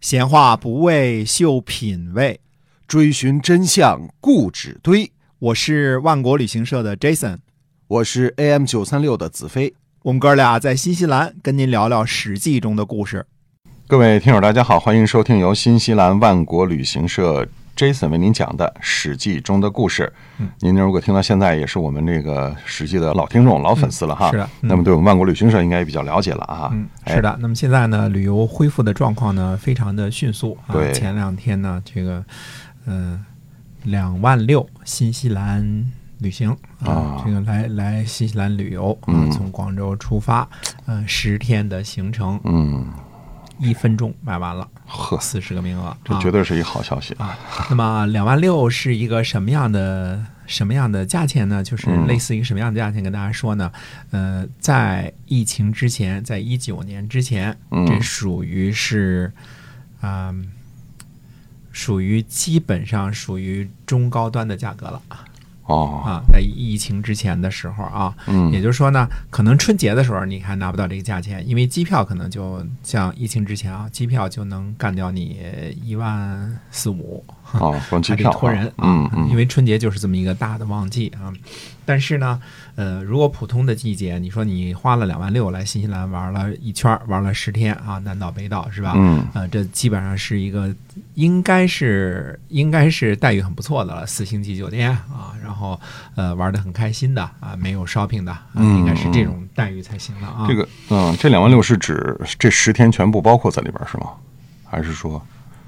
闲话不为秀品味，追寻真相固执堆。我是万国旅行社的 Jason，我是 AM 九三六的子飞。我们哥俩在新西兰跟您聊聊《史记》中的故事。各位听友，大家好，欢迎收听由新西兰万国旅行社 Jason 为您讲的《史记》中的故事。嗯您如果听到现在，也是我们这个《史记》的老听众、老粉丝了哈。是的嗯那么对我们万国旅行社应该也比较了解了啊。嗯，哎是的。那么现在呢，旅游恢复的状况呢，非常的迅速啊。对前两天呢，这个，嗯、两万六新西兰旅行啊这个来来新西兰旅游啊，嗯从广州出发，呃，十天的行程，嗯，一分钟卖完了，呵，四十个名额，这啊绝对是一好消息。啊，那么两万六是一个什么样的什么样的价钱呢？就是嗯类似于什么样的价钱？跟大家说呢，呃，在疫情之前，在一九年之前，嗯这属于是啊、属于基本上属于中高端的价格了哦，啊，在疫情之前的时候啊，嗯。也就是说呢，可能春节的时候你还拿不到这个价钱，因为机票可能就像疫情之前啊，机票就能干掉你一万四五，哦，光机还得托人啊，嗯嗯，因为春节就是这么一个大的旺季啊。但是呢，呃，如果普通的季节，你说你花了两万六来新西兰玩了一圈儿，玩了十天啊，南岛北岛是吧？嗯呃，这基本上是一个应该是应该是待遇很不错的了，四星级酒店啊，然后呃玩的很开心的啊，没有 shopping 的，应该是这种待遇才行了啊。这个嗯，这两万六是指这十天全部包括在里边是吗？还是说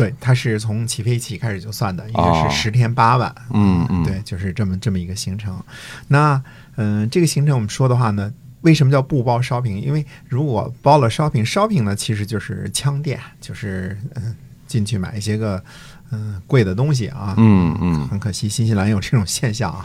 对，它是从起飞起开始就算的，应该哦是十天八万。嗯嗯对，就是这么这么一个行程。那嗯、这个行程我们说的话呢，为什么叫不包 shopping？因为如果包了 shopping，shopping 呢其实就是枪店，就是嗯、进去买一些个嗯、贵的东西啊。嗯嗯很可惜，新西兰有这种现象啊。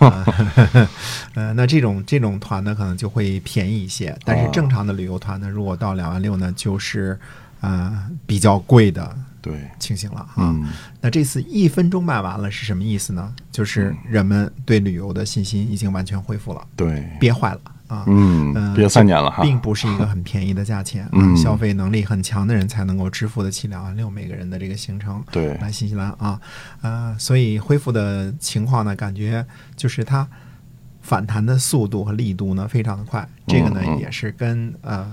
呃呃，那这种这种团呢，可能就会便宜一些。但是哦正常的旅游团呢，如果到两万六呢，就是呃比较贵的对，清醒了啊。嗯那这次一分钟卖完了是什么意思呢？就是人们对旅游的信心已经完全恢复了，对，憋坏了啊。嗯，嗯憋三年了哈，并不是一个很便宜的价钱，嗯消费能力很强的人才能够支付得起两万六每个人的这个行程。对，来新西兰啊，呃，所以恢复的情况呢，感觉就是它反弹的速度和力度呢非常的快。这个呢嗯嗯也是跟呃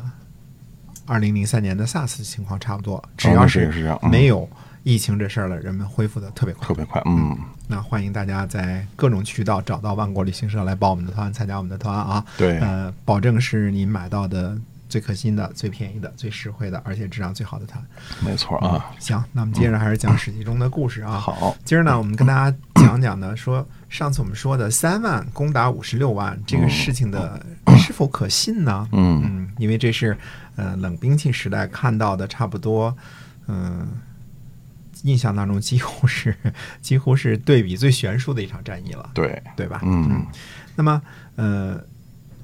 二零零三年的 SARS 情况差不多，只要是没有疫情这事儿了，人们恢复的特别快特。别快，嗯，那欢迎大家在各种渠道找到万国旅行社来报我们的团，参加我们的团啊。对，呃，保证是您买到的最可心的、最便宜的、最实惠的，而且质量最好的团。没错啊，行，那我们接着还是讲《史记》中的故事啊。好，今儿呢，我们跟大家讲讲呢，说上次我们说的三万攻打五十六万这个事情的是否可信呢？嗯嗯，因为这是呃冷兵器时代看到的，差不多嗯、印象当中几乎是几乎是对比最悬殊的一场战役了，对，对吧？嗯那么呃。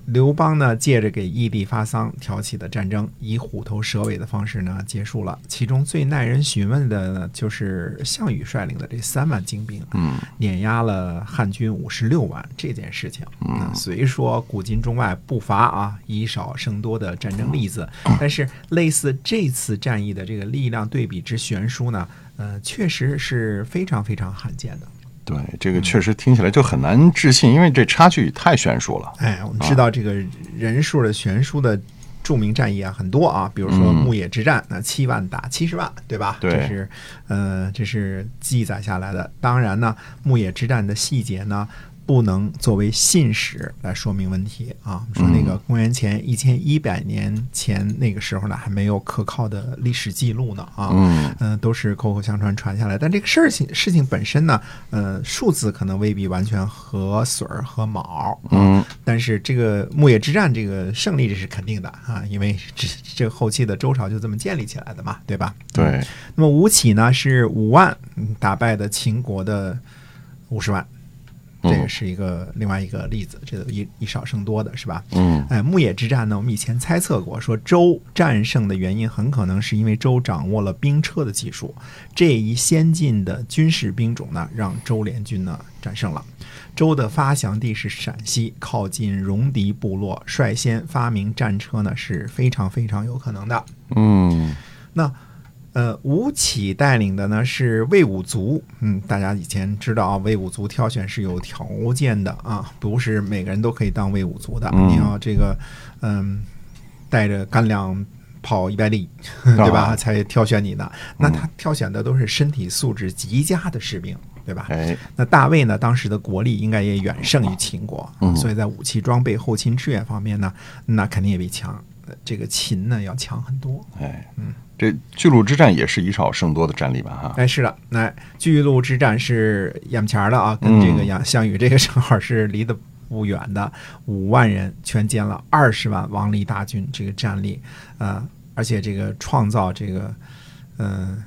刘邦呢，借着给义帝发丧挑起的战争，以虎头蛇尾的方式呢结束了。其中最耐人寻味的呢，就是项羽率领的这三万精兵，嗯碾压了汉军五十六万这件事情。嗯虽说古今中外不乏啊以少胜多的战争例子，但是类似这次战役的这个力量对比之悬殊呢，呃，确实是非常非常罕见的。对，这个确实听起来就很难置信，因为这差距太悬殊了，哎，我们知道这个人数的悬殊的著名战役啊很多啊，比如说嗯牧野之战，那七万打七十万，对吧？对这是呃这是记载下来的。当然呢，牧野之战的细节呢。不能作为信史来说明问题啊！说那个公元前一千一百年前那个时候呢，还没有可靠的历史记录呢啊，嗯嗯、都是口口相传传下来。但这个事情事情本身呢，呃，数字可能未必完全合水儿和卯，啊嗯但是这个牧野之战这个胜利这是肯定的啊，因为这这个后期的周朝就这么建立起来的嘛，对吧？对，那么吴起呢是五万嗯打败的秦国的五十万，这也是一个另外一个例子，这个以以少胜多的是吧？嗯哎，牧野之战呢，我们以前猜测过，说周战胜的原因很可能是因为周掌握了兵车的技术，这一先进的军事兵种呢，让周联军呢战胜了。周的发祥地是陕西，靠近戎狄部落，率先发明战车呢是非常非常有可能的。嗯那呃，吴起带领的呢是魏武卒，嗯，大家以前知道啊，魏武卒挑选是有条件的啊，不是每个人都可以当魏武卒的，嗯你要这个嗯带着干粮跑一百里，对吧？啊才挑选你的。那他挑选的都是身体素质极佳的士兵，对吧？哎，那大魏呢，当时的国力应该也远胜于秦国，嗯所以在武器装备、后勤支援方面呢，那肯定也比强。呃这个秦呢要强很多。哎，嗯。这巨鹿之战也是以少胜多的战例吧？哈，哎，是的，那巨鹿之战是眼前儿的啊，跟这个杨项羽这个 正好是离得不远的，五万人全歼了二十万王离大军，这个战力，呃，而且这个创造这个，嗯、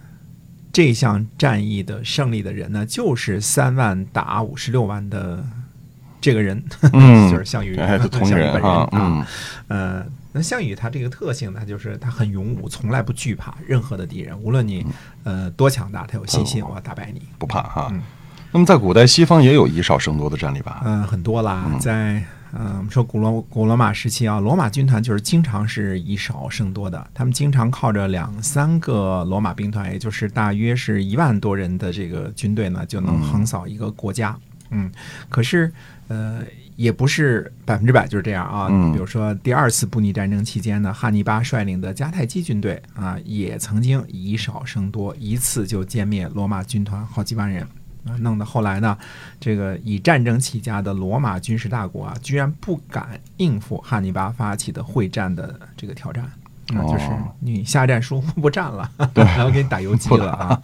这项战役的胜利的人呢，就是三万打五十六万的这个人，嗯。就是项羽，哎，这同项羽本人啊，嗯，呃，那项羽他这个特性呢，就是他很勇武，从来不惧怕任何的敌人，无论你呃多强大，他有信心我要打败你。不怕哈嗯。那么在古代西方也有以少胜多的战例吧？嗯、很多啦，在嗯、我们说古罗古罗马时期啊，罗马军团就是经常是以少胜多的，他们经常靠着两三个罗马兵团，也就是大约是一万多人的这个军队呢，就能横扫一个国家。嗯，可是呃，也不是百分之百就是这样啊。嗯比如说第二次布匿战争期间呢，汉尼拔率领的迦太基军队啊，也曾经以少胜多，一次就歼灭罗马军团好几万人。啊，弄得后来呢，这个以战争起家的罗马军事大国啊，居然不敢应付汉尼拔发起的会战的这个挑战。啊，就是哦你下战书不战了，然后给你打游击了啊。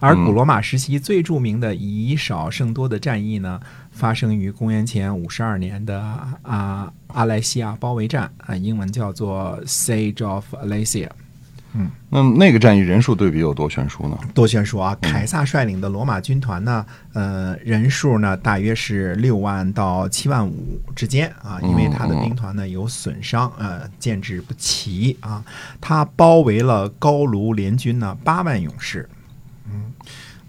而古罗马时期最著名的以少胜多的战役呢，发生于公元前五十二年的啊阿莱西亚包围战啊，英文叫做 Siege of Alesia。那那个战役人数对比有多悬殊呢？多悬殊啊！凯撒率领的罗马军团呢，呃，人数呢大约是六万到七万五之间啊，因为他的兵团呢有损伤，呃，建制不齐啊。他包围了高卢联军呢八万勇士，嗯，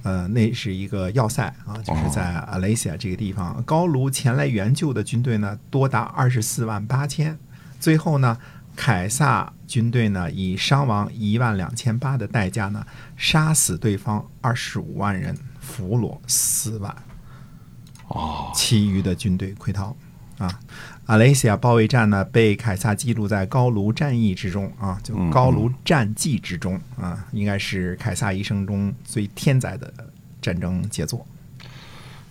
呃，那是一个要塞啊，就是在阿雷西亚这个地方。高卢前来援救的军队呢多达二十四万八千，最后呢。凯撒军队呢，以伤亡一万两千八的代价呢，杀死对方二十五万人，俘虏四万，哦，其余的军队溃逃。啊，阿雷西亚包围战呢，被凯撒记录在高卢战役之中啊，就高卢战记之中啊，应该是凯撒一生中最天灾的战争杰作。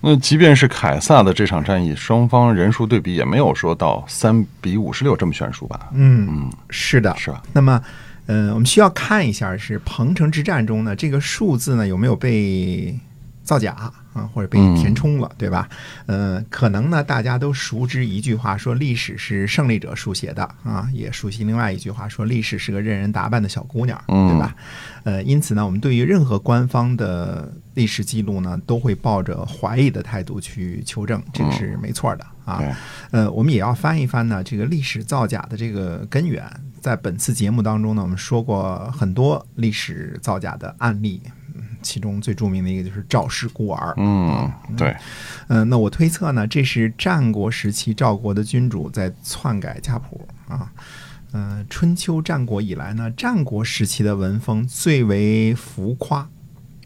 那即便是凯撒的这场战役，双方人数对比也没有说到三比五十六这么悬殊吧？嗯，是的，是吧？那么，呃，我们需要看一下是彭城之战中呢，这个数字呢有没有被造假啊，或者被填充了，对吧？呃，可能呢大家都熟知一句话，说历史是胜利者书写的啊，也熟悉另外一句话，说历史是个任人打扮的小姑娘，嗯对吧？呃，因此呢，我们对于任何官方的历史记录呢，都会抱着怀疑的态度去求证，这个是没错的啊。呃，我们也要翻一翻呢，这个历史造假的这个根源。在本次节目当中呢，我们说过很多历史造假的案例，嗯其中最著名的一个就是赵氏孤儿。嗯，对，嗯、那我推测呢，这是战国时期赵国的君主在篡改家谱啊。嗯、春秋战国以来呢，战国时期的文风最为浮夸，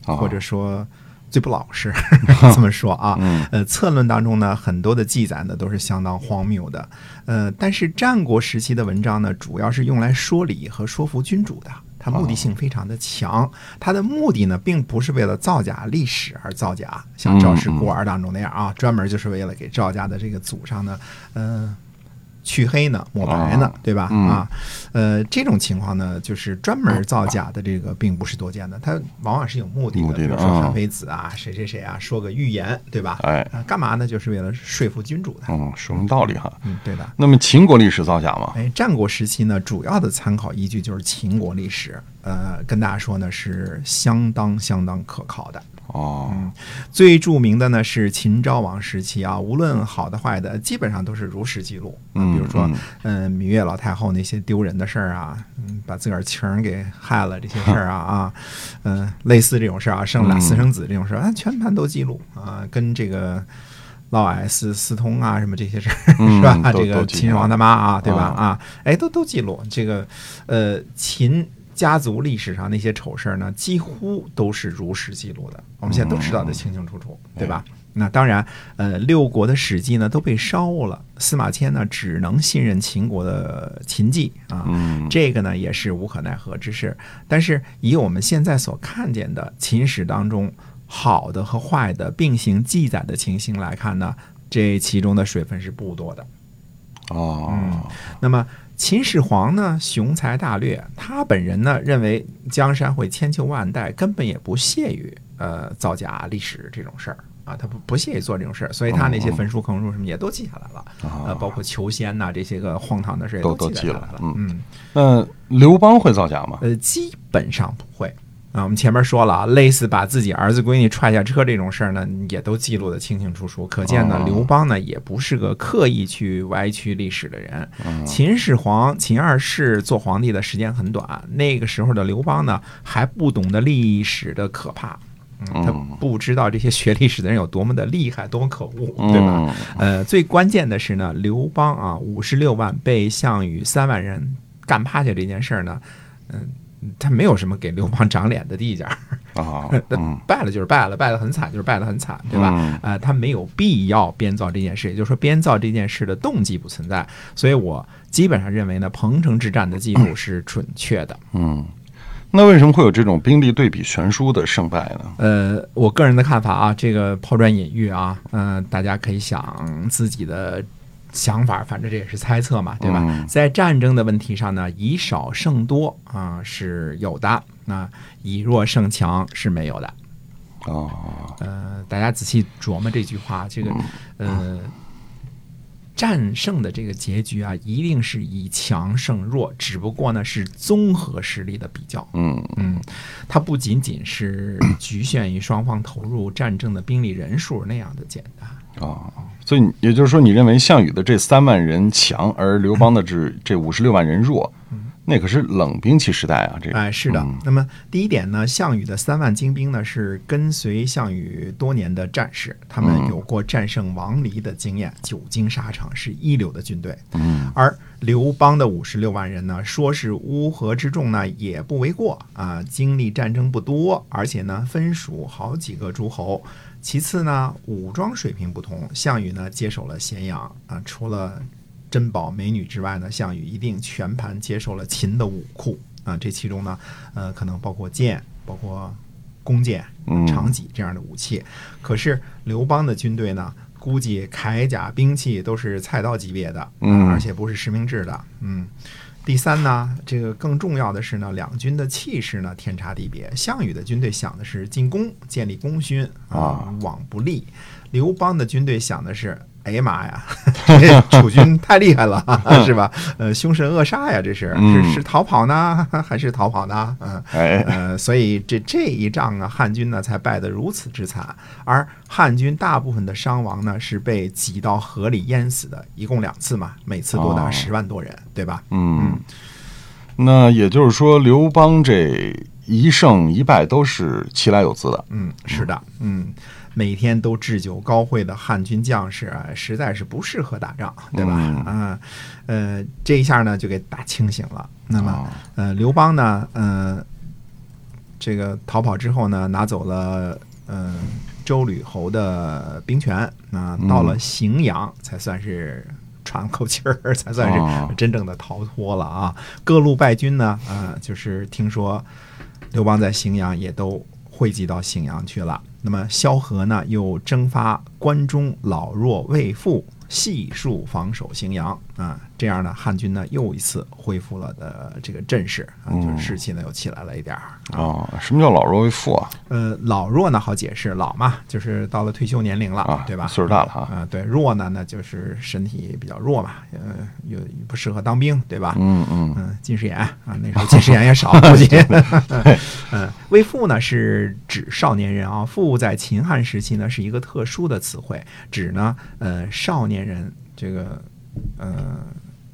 啊或者说最不老实，这么说啊。嗯呃，策论当中呢，很多的记载呢都是相当荒谬的。呃，但是战国时期的文章呢，主要是用来说理和说服君主的。它目的性非常的强，它的目的呢，并不是为了造假历史而造假，像赵氏孤儿当中那样啊，专门就是为了给赵家的这个祖上呢，嗯、去黑呢、抹白呢啊，对吧？嗯啊，呃，这种情况呢，就是专门造假的这个并不是多见的，它往往是有目的的，比如说啊韩非子啊，谁谁谁啊，说个预言，对吧？哎啊，干嘛呢？就是为了说服君主的。嗯，说明道理哈。嗯，对的。那么秦国历史造假吗？哎，战国时期呢，主要的参考依据就是秦国历史，呃，跟大家说呢是相当相当可靠的。哦，最著名的呢是秦昭王时期啊，无论好的坏的，基本上都是如实记录。啊嗯比如说嗯，嗯，芈月老太后那些丢人的事儿啊，嗯，把自个儿情人给害了这些事儿啊 啊，嗯，类似这种事儿啊，生俩嗯私生子这种事儿，啊，全盘都记录啊，跟这个。嫪毐私私通啊，什么这些事儿、嗯 是吧？这个秦始皇他妈啊，对吧？啊啊，哎，都都记录这个，呃，秦家族历史上那些丑事儿呢，几乎都是如实记录的，我们现在都知道的清清楚楚，对吧？那当然，呃，六国的史记呢都被烧了，司马迁呢只能信任秦国的秦记啊，嗯这个呢也是无可奈何之事。但是以我们现在所看见的秦史当中好的和坏的并行记载的情形来看呢，这其中的水分是不多的。哦，那么秦始皇呢，雄才大略，他本人呢认为江山会千秋万代，根本也不屑于呃造假历史这种事儿啊，他不不屑于做这种事儿，所以他那些焚书坑儒什么也都记下来了，啊，包括求仙呐、这些个荒唐的事也都都记下来了嗯。嗯，那刘邦会造假吗？呃，基本上不会。啊，我们前面说了啊，类似把自己儿子闺女踹下车这种事儿呢，也都记录的清清楚楚。可见呢哦，刘邦呢也不是个刻意去歪曲历史的人。嗯秦始皇秦二世做皇帝的时间很短，那个时候的刘邦呢还不懂得历史的可怕，嗯，他嗯不知道这些学历史的人有多么的厉害，多么可恶，对吧？嗯呃，最关键的是呢，刘邦啊，五十六万被项羽三万人干趴下这件事儿呢，嗯、他没有什么给刘邦长脸的地界儿，啊，那败了就是败了，败得很惨就是败得很惨，对吧？啊呃，他没有必要编造这件事，也就是说编造这件事的动机不存在，所以我基本上认为呢，彭城之战的记录是准确的。嗯，那为什么会有这种兵力对比悬殊的胜败呢？呃，我个人的看法啊，这个抛砖引玉啊，嗯、大家可以想自己的想法，反正这也是猜测嘛，对吧？嗯在战争的问题上呢，以少胜多啊、是有的，那以弱胜强是没有的。哦，呃，大家仔细琢磨这句话，这个呃，战胜的这个结局啊，一定是以强胜弱，只不过呢是综合实力的比较。嗯嗯，它不仅仅是局限于双方投入战争的兵力人数那样的简单。哦，所以你也就是说，你认为项羽的这三万人强，而刘邦的这这五十六万人弱，那可是冷兵器时代啊！这个哎，是的。嗯那么第一点呢，项羽的三万精兵呢是跟随项羽多年的战士，他们嗯有过战胜王离的经验，久经沙场，是一流的军队。嗯而刘邦的五十六万人呢，说是乌合之众呢，也不为过啊。经历战争不多，而且呢，分属好几个诸侯。其次呢，武装水平不同，项羽呢接手了咸阳啊，除了珍宝美女之外呢，项羽一定全盘接受了秦的武库啊。这其中呢，呃，可能包括剑，包括弓箭、嗯长戟这样的武器。可是刘邦的军队呢，估计铠甲兵器都是菜刀级别的，而且不是实名制的，嗯。第三呢，这个更重要的是呢，两军的气势呢天差地别。项羽的军队想的是进攻，建立功勋啊，往不利；刘邦的军队想的是，哎呀妈呀，这楚军太厉害了，是吧？呃，凶神恶煞呀，这是嗯是是逃跑呢，还是逃跑呢？嗯。哎，呃，所以这这一仗啊，汉军呢才败得如此之惨，而汉军大部分的伤亡呢是被挤到河里淹死的，一共两次嘛，每次多达哦十万多人，对吧？嗯，那也就是说，刘邦这一胜一败都是其来有自的。嗯，是的，嗯，每天都置酒高会的汉军将士啊，实在是不适合打仗，对吧？嗯啊，呃，这一下呢就给打清醒了。那么，啊呃，刘邦呢，呃，这个逃跑之后呢，拿走了呃周吕侯的兵权啊、到了荥阳才算是。喘口气儿，才算哦是真正的逃脱了啊！各路败军呢，啊、就是听说刘邦在荥阳也都汇集到荥阳去了。那么萧何呢，又征发关中老弱未复，悉数防守荥阳。啊。这样呢，汉军呢又一次恢复了的这个阵势啊，就是士气呢又起来了一点儿啊。哦，什么叫老弱为父啊？呃，老弱呢好解释，老嘛就是到了退休年龄了，啊对吧？岁数大了啊啊、对，弱呢那就是身体比较弱嘛，呃，又不适合当兵，对吧？嗯嗯嗯，近视眼啊，那时候近视眼也少，估计。嗯，为父呢是指少年人啊，父在秦汉时期呢是一个特殊的词汇，指呢呃少年人这个呃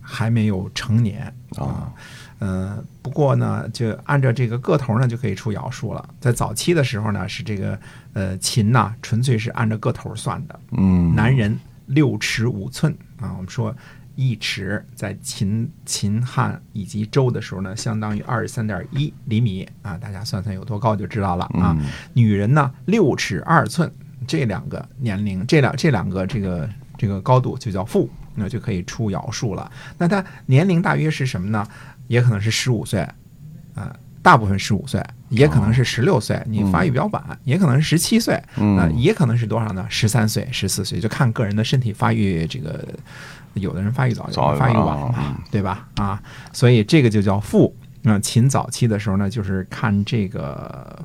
还没有成年啊。呃，不过呢，就按照这个个头呢，就可以出爻数了。在早期的时候呢，是这个呃秦呐，纯粹是按照个头算的，嗯，男人六尺五寸啊，我们说一尺，在秦秦汉以及周的时候呢，相当于二十三点一厘米啊，大家算算有多高就知道了啊。嗯女人呢，六尺二寸，这两个年龄，这两这两个这个这个高度就叫妇，那就可以出爻数了。那他年龄大约是什么呢？也可能是十五岁，啊、大部分十五岁，也可能是十六岁，你发育比较晚，也可能是十七岁，嗯啊，也可能是多少呢？十三岁、十四岁，就看个人的身体发育这个。有的人发育早，有的人发育晚啊嘛，对吧？啊，所以这个就叫富。那秦早期的时候呢，就是看这个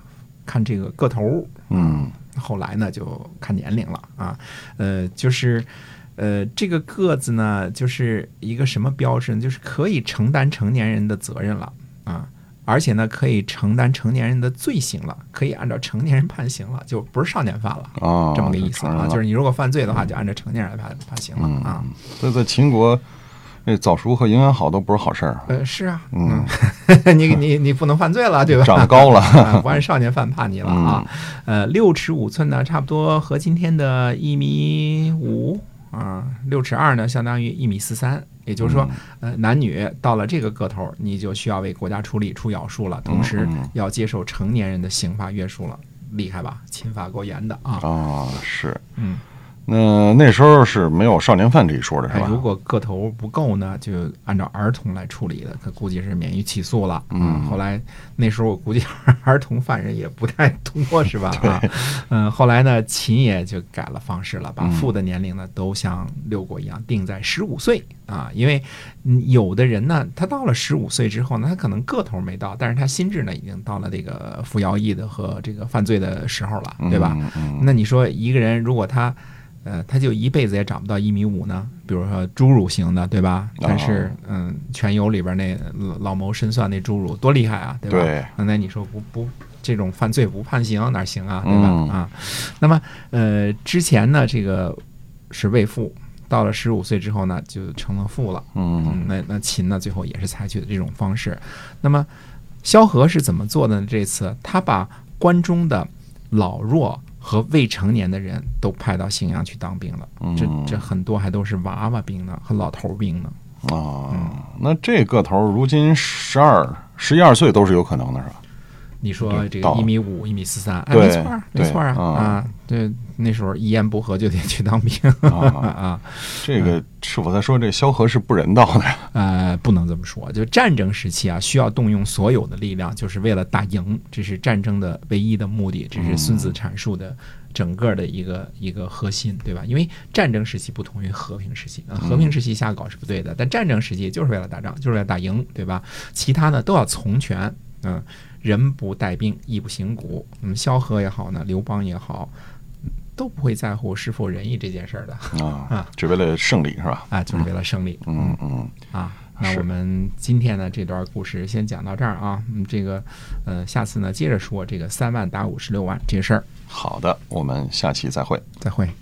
看这个个头，嗯后来呢就看年龄了啊，呃，就是呃这个个子呢，就是一个什么标志呢？就是可以承担成年人的责任了啊。而且呢，可以承担成年人的罪行了，可以按照成年人判刑了，就不是少年犯了，啊，这么个意思啊。就是你如果犯罪的话，就按照成年人来判判刑了啊。这在秦国，这早熟和营养好都不是好事儿，呃，是啊，嗯，你你你不能犯罪了，对吧？长得高了，啊，不按少年犯判你了啊。嗯呃，六尺五寸呢，差不多和今天的一米五啊，六尺二呢，相当于一米四三。也就是说，嗯呃，男女到了这个个头，你就需要为国家出力出咬数了，同时要接受成年人的刑罚约束了。厉害吧？秦法够严的啊。啊，是。嗯，那那时候是没有少年犯这一说的，是哎，吧？如果个头不够呢，就按照儿童来处理的，可估计是免于起诉了。嗯后来那时候我估计 儿童犯人也不太多，是吧？啊，嗯，后来呢，秦也就改了方式了，把嗯父的年龄呢都像六国一样定在十五岁啊，因为嗯有的人呢，他到了十五岁之后呢，他可能个头没到，但是他心智呢已经到了这个服徭役的和这个犯罪的时候了，对吧？嗯嗯那你说一个人如果他，呃，他就一辈子也长不到一米五呢？比如说侏儒型的，对吧？但是，嗯，全游里边那老老谋深算那侏儒多厉害啊，对吧？对那你说不不这种犯罪不判刑哪行啊，对吧？嗯啊，那么呃，之前呢，这个是未父，到了十五岁之后呢，就成了父了。嗯嗯，那那秦呢，最后也是采取的这种方式。那么萧何是怎么做的呢？这次他把关中的老弱和未成年的人都派到信阳去当兵了。这嗯这很多还都是娃娃兵呢和老头兵呢。啊，那这个头如今十二、十一二岁都是有可能的，是吧？你说这个一米五、一米四三，哎，没错儿，没错儿啊嗯啊！对，那时候一言不合就得去当兵啊，啊。这个是否在说这萧何是不人道的？呃，不能这么说。就战争时期啊，需要动用所有的力量，就是为了打赢，这是战争的唯一的目的。这是孙子阐述的整个的一个一个核心，对吧？因为战争时期不同于和平时期，啊和平时期瞎搞是不对的，但战争时期就是为了打仗，就是为了打赢，对吧？其他呢都要从权，嗯、人不带兵，亦不行古。嗯，萧何也好呢，刘邦也好，都不会在乎是否仁义这件事儿的啊 啊，只为了胜利是吧？啊，就是为了胜利。嗯嗯，啊，那我们今天呢这段故事先讲到这儿啊，嗯，这个呃，下次呢接着说这个三万打五十六万这事儿，好的，我们下期再会。再会。嗯